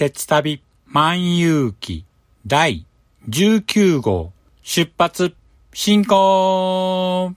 鉄旅万有記第19号出発進行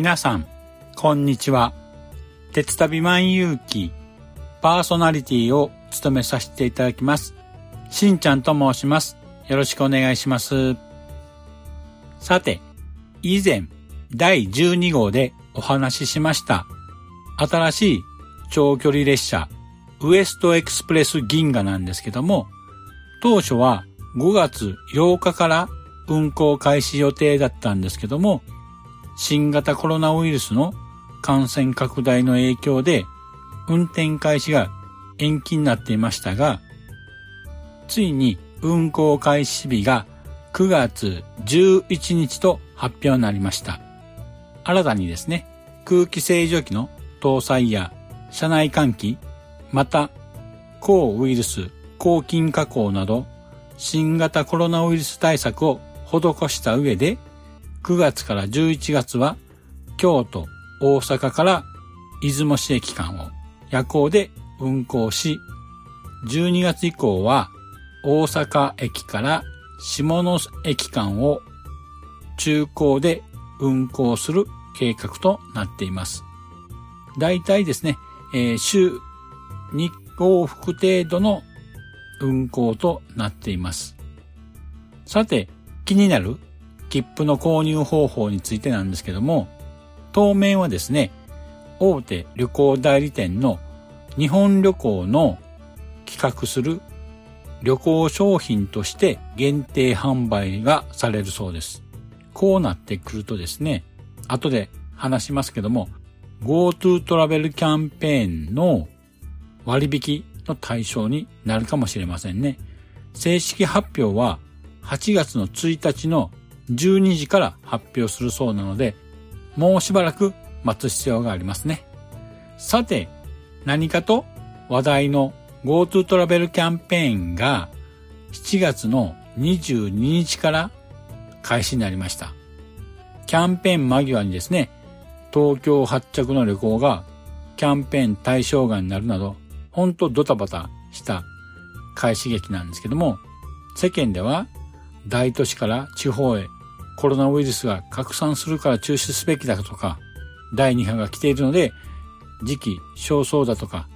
皆さん、こんにちは。鉄旅万有記パーソナリティを務めさせていただきます。しんちゃんと申します。よろしくお願いします。さて、以前、第12号でお話ししました、新しい長距離列車、ウエストエクスプレス銀河なんですけども、当初は5月8日から運行開始予定だったんですけども、新型コロナウイルスの感染拡大の影響で運転開始が延期になっていましたが、ついに運行開始日が9月11日と発表になりました。新たにですね、空気清浄機の搭載や車内換気、また抗ウイルス、抗菌加工など新型コロナウイルス対策を施した上で9月から11月は京都、大阪から出雲市駅間を夜行で運行し、12月以降は大阪駅から下野駅間を中高で運行する計画となっています。大体ですね、えー週2往復程度の運行となっています。さて、気になる切符の購入方法についてなんですけども、当面はですね、大手旅行代理店の日本旅行の企画する旅行商品として限定販売がされるそうです。こうなってくるとですね、後で話しますけども、GoTo トラベルキャンペーンの割引の対象になるかもしれませんね。正式発表は8月の1日の12時から発表するそうなので、もうしばらく待つ必要がありますね。さて、何かと話題の GoTo トラベルキャンペーンが7月の22日から開始になりました。キャンペーン間際にですね、東京発着の旅行がキャンペーン対象外になるなど、ほんとドタバタした開始劇なんですけども、世間では大都市から地方へコロナウイルスが拡散するから中止すべきだとか、第2波が来ているので、時期尚早だとか、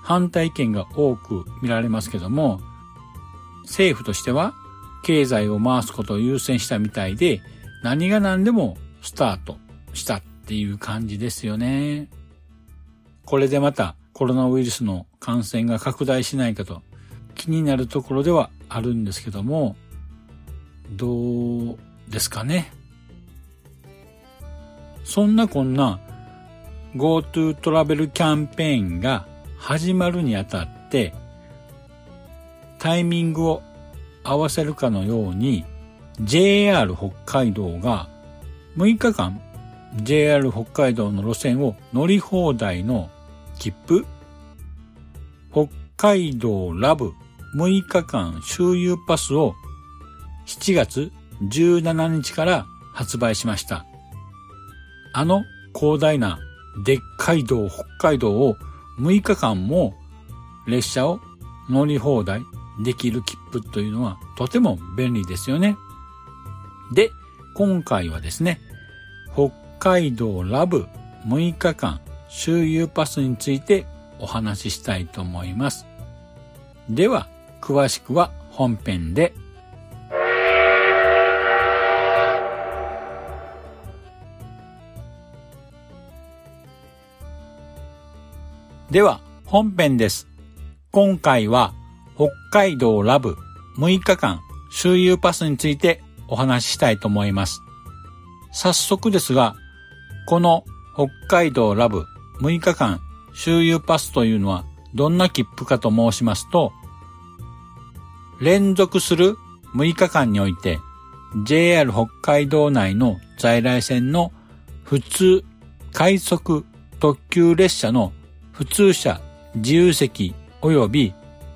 反対意見が多く見られますけども、政府としては経済を回すことを優先したみたいで、何が何でもスタートしたっていう感じですよね。これでまたコロナウイルスの感染が拡大しないかと気になるところではあるんですけども、どうですかね。そんなこんな GoTo トラベルキャンペーンが始まるにあたってタイミングを合わせるかのように JR 北海道が6日間 JR 北海道の路線を乗り放題の切符北海道ラブ6日間周遊パスを7月17日から発売しました。あの広大なでっかい道北海道を6日間も列車を乗り放題できる切符というのはとても便利ですよね。で、今回はですね、北海道ラブ6日間周遊パスについてお話ししたいと思います。では、詳しくは本編で。では、本編です。今回は北海道ラブ6日間周遊パスについてお話ししたいと思います。早速ですが、この北海道ラブ6日間周遊パスというのはどんな切符かと申しますと、連続する6日間において JR 北海道内の在来線の普通、快速、特急列車の普通車、自由席及び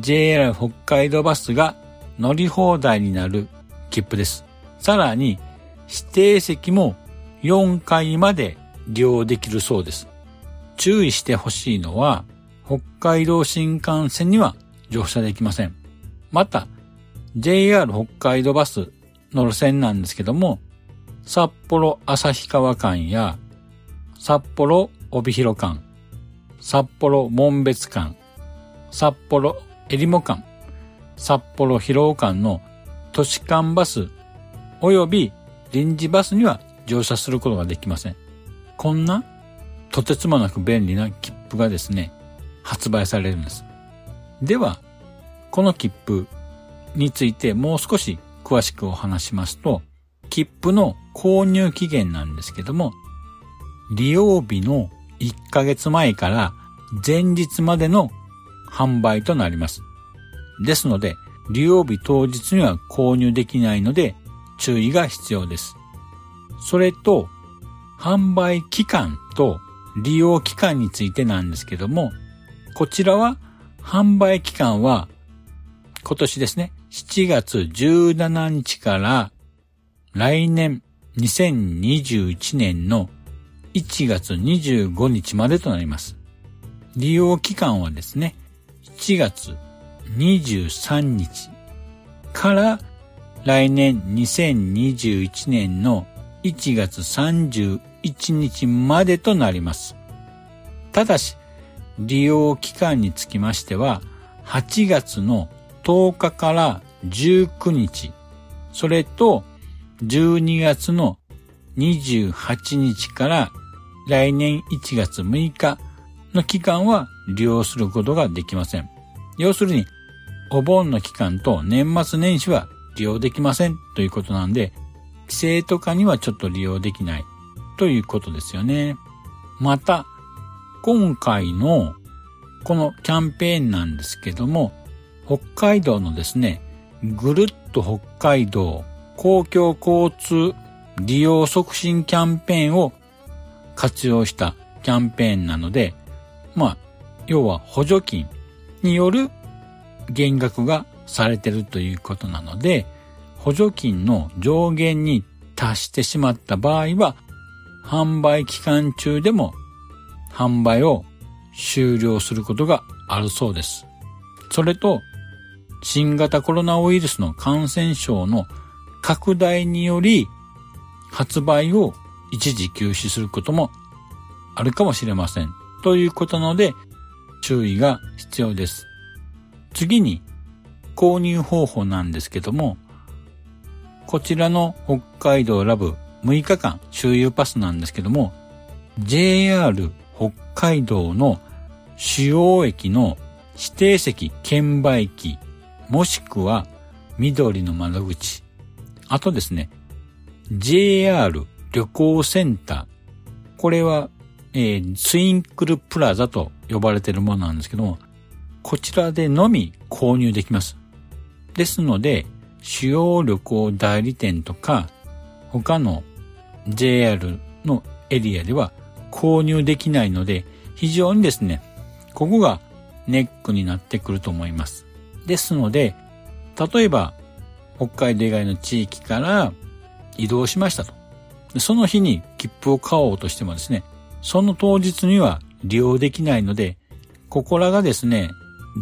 JR 北海道バスが乗り放題になる切符です。さらに指定席も4回まで利用できるそうです。注意してほしいのは、北海道新幹線には乗車できません。また、JR 北海道バスの路線なんですけども、札幌旭川間や札幌帯広間、札幌門別間、札幌えりも間、札幌広尾間の都市間バス及び臨時バスには乗車することができません。こんなとてつもなく便利な切符がですね、発売されるんです。では、この切符についてもう少し詳しくお話しますと、切符の購入期限なんですけども、利用日の1ヶ月前から前日までの販売となります。ですので、利用日当日には購入できないので注意が必要です。それと、販売期間と利用期間についてなんですけども、こちらは販売期間は今年ですね、7月17日から来年2021年の1月25日までとなります。利用期間はですね、7月23日から来年2021年の1月31日までとなります。ただし、利用期間につきましては、8月の10日から19日、それと12月の28日から来年1月6日の期間は利用することができません。要するに、お盆の期間と年末年始は利用できませんということなんで、規制とかにはちょっと利用できないということですよね。また、今回のこのキャンペーンなんですけども、北海道のですね、ぐるっと北海道公共交通利用促進キャンペーンを活用したキャンペーンなので、まあ、要は補助金による減額がされてるということなので、補助金の上限に達してしまった場合は、販売期間中でも販売を終了することがあるそうです。それと、新型コロナウイルスの感染症の拡大により発売を一時休止することもあるかもしれません。ということなので注意が必要です。次に購入方法なんですけども、こちらの北海道ラブ6日間周遊パスなんですけども、JR 北海道の主要駅の指定席券売機、もしくは緑の窓口、あとですね、JR 旅行センター、これは、えー、ツインクルプラザと呼ばれているものなんですけども、こちらでのみ購入できます。ですので、主要旅行代理店とか他の JR のエリアでは購入できないので非常にですね、ここがネックになってくると思います。ですので、例えば北海道以外の地域から移動しましたと。その日に切符を買おうとしてもですね、その当日には利用できないので、ここらがですね、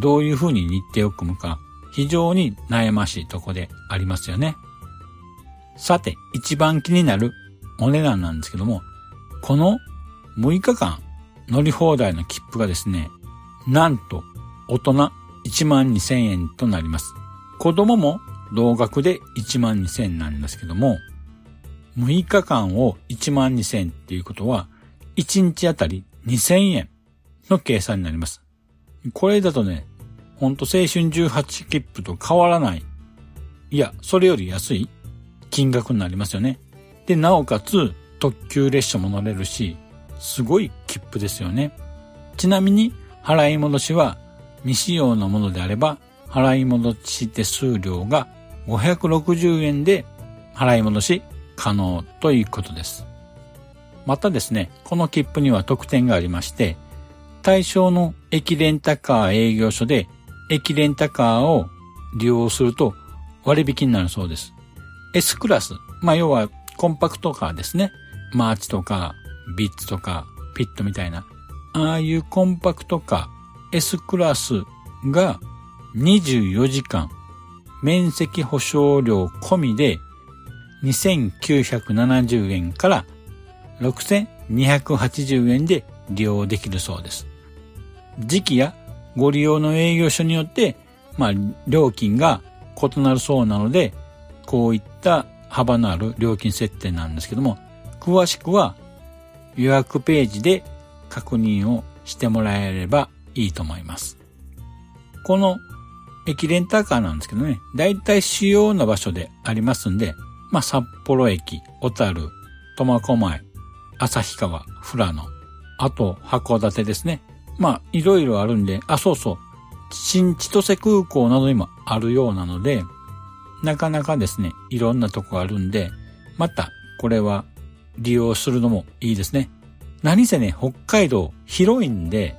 どういうふうに日程を組むか、非常に悩ましいとこでありますよね。さて、一番気になるお値段なんですけども、この6日間乗り放題の切符がですね、なんと大人1万2000円となります。子供も同額で1万2000円なんですけども、6日間を1万2000っていうことは、1日あたり2000円の計算になります。これだとね、ほんと青春18切符と変わらない。いや、それより安い金額になりますよね。で、なおかつ特急列車も乗れるし、すごい切符ですよね。ちなみに、払い戻しは未使用のものであれば、払い戻し手数料が560円で払い戻し可能ということです。またですね、この切符には特典がありまして、対象の駅レンタカー営業所で駅レンタカーを利用すると割引になるそうです。S クラス、まあ要はコンパクトカーですね。マーチとかヴィッツとかフィットみたいな、ああいうコンパクトカー S クラスが24時間免責補償料込みで2970円から6280円で利用できるそうです。時期やご利用の営業所によって、まあ、料金が異なるそうなので、こういった幅のある料金設定なんですけども、詳しくは予約ページで確認をしてもらえればいいと思います。この駅レンタカーなんですけどね、だいたい主要な場所でありますんで、まあ、札幌駅、小樽、苫小牧、旭川、富良野、あと函館ですね。まあ、いろいろあるんで、あ、そうそう、新千歳空港などにもあるようなので、なかなかですね、いろんなとこあるんで、また、これは利用するのもいいですね。何せね、北海道広いんで、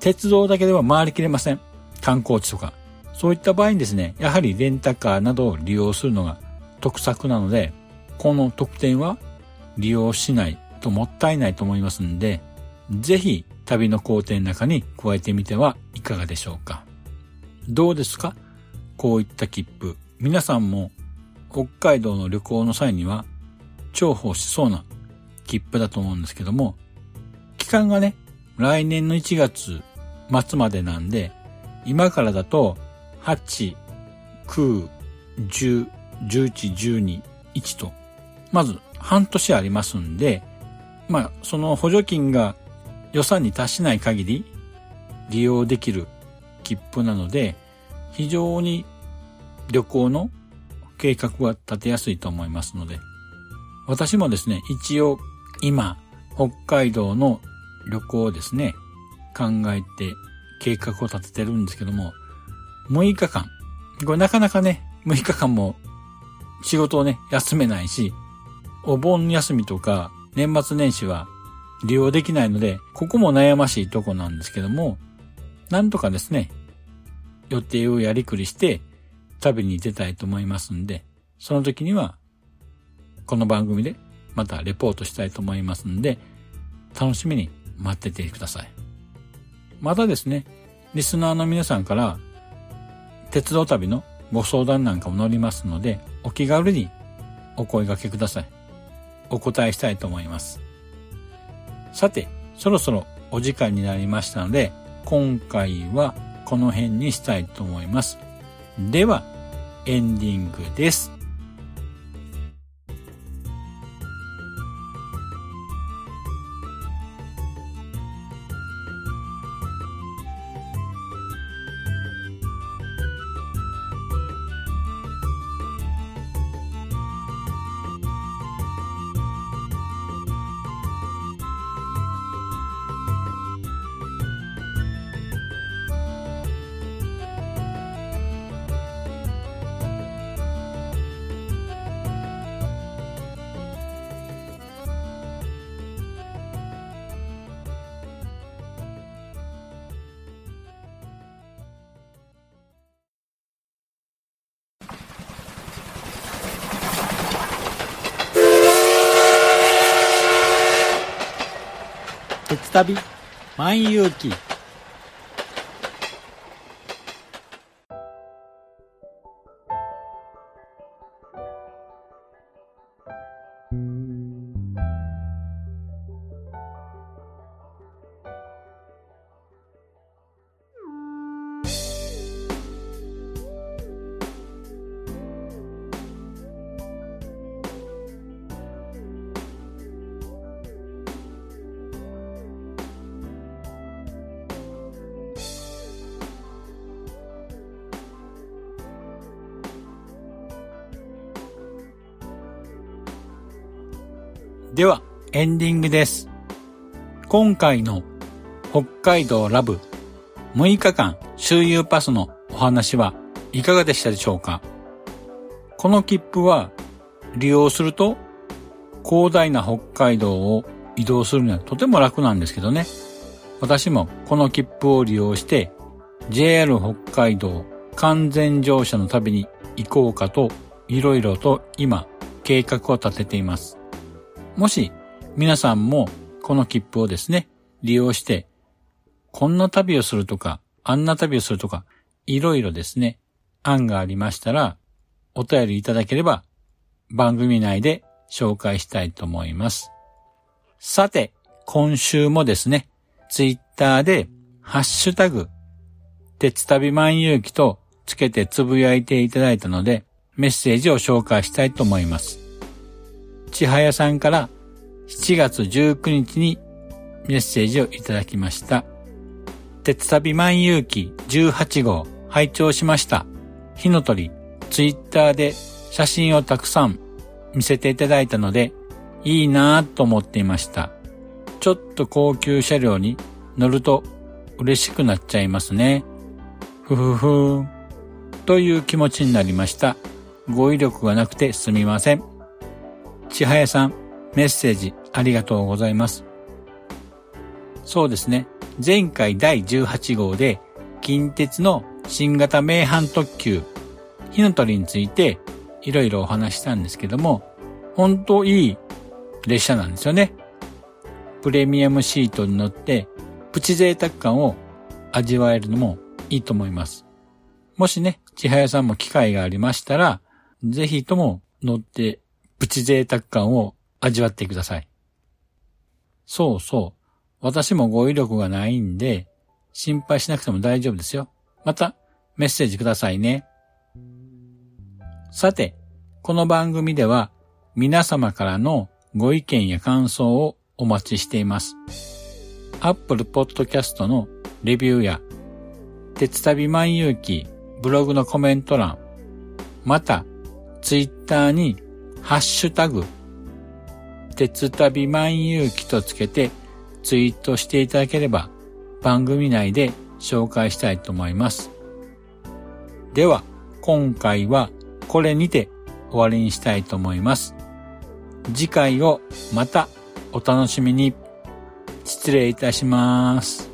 鉄道だけでは回りきれません。観光地とか。そういった場合にですね、やはりレンタカーなどを利用するのが得策なので、この特典は利用しないともったいないと思いますんで、ぜひ旅の工程の中に加えてみてはいかがでしょうか。どうですか？こういった切符。皆さんも北海道の旅行の際には重宝しそうな切符だと思うんですけども、期間がね、来年の1月末までなんで、今からだと8、9、10、11、12、1と、まず半年ありますんで、まあ、その補助金が予算に達しない限り利用できる切符なので、非常に旅行の計画は立てやすいと思いますので、私もですね、一応今、北海道の旅行をですね、考えて計画を立ててるんですけども、6日間。これなかなかね、6日間も仕事をね、休めないし、お盆休みとか年末年始は利用できないので、ここも悩ましいとこなんですけども、なんとかですね、予定をやりくりして旅に出たいと思いますんで、その時には、この番組でまたレポートしたいと思いますんで、楽しみに待っててください。またですね、リスナーの皆さんから、鉄道旅のご相談なんかも乗りますので、お気軽にお声掛けください。お答えしたいと思います。さて、そろそろお時間になりましたので、今回はこの辺にしたいと思います。では、エンディングです。鉄旅万有記では、エンディングです。今回の北海道ラブ6日間周遊パスのお話はいかがでしたでしょうか？この切符は利用すると広大な北海道を移動するにはとても楽なんですけどね。私もこの切符を利用して JR 北海道完全乗車の旅に行こうかといろいろと今計画を立てています。もし皆さんもこの切符をですね、利用して、こんな旅をするとか、あんな旅をするとか、いろいろですね、案がありましたら、お便りいただければ番組内で紹介したいと思います。さて、今週もですね、ツイッターで、ハッシュタグ、鉄旅万有記とつけてつぶやいていただいたので、メッセージを紹介したいと思います。ちはやさんから7月19日にメッセージをいただきました。鉄旅万有記18号拝聴しました。火の鳥、ツイッターで写真をたくさん見せていただいたので、いいなぁと思っていました。ちょっと高級車両に乗ると嬉しくなっちゃいますね。ふふふーん。という気持ちになりました。語彙力がなくてすみません。ちはやさん、メッセージありがとうございます。そうですね。前回第18号で、近鉄の新型名阪特急、火の鳥についていろいろお話したんですけども、本当いい列車なんですよね。プレミアムシートに乗って、プチ贅沢感を味わえるのもいいと思います。もしね、千早さんも機会がありましたら、ぜひとも乗ってプチ贅沢感を味わってください。そうそう。私も語彙力がないんで、心配しなくても大丈夫ですよ。また、メッセージくださいね。さて、この番組では、皆様からのご意見や感想をお待ちしています。Apple Podcast のレビューや、鉄旅万有記ブログのコメント欄、また、Twitter にハッシュタグ、鉄旅万有記とつけてツイートしていただければ番組内で紹介したいと思います。では、今回はこれにて終わりにしたいと思います。次回をまたお楽しみに。失礼いたします。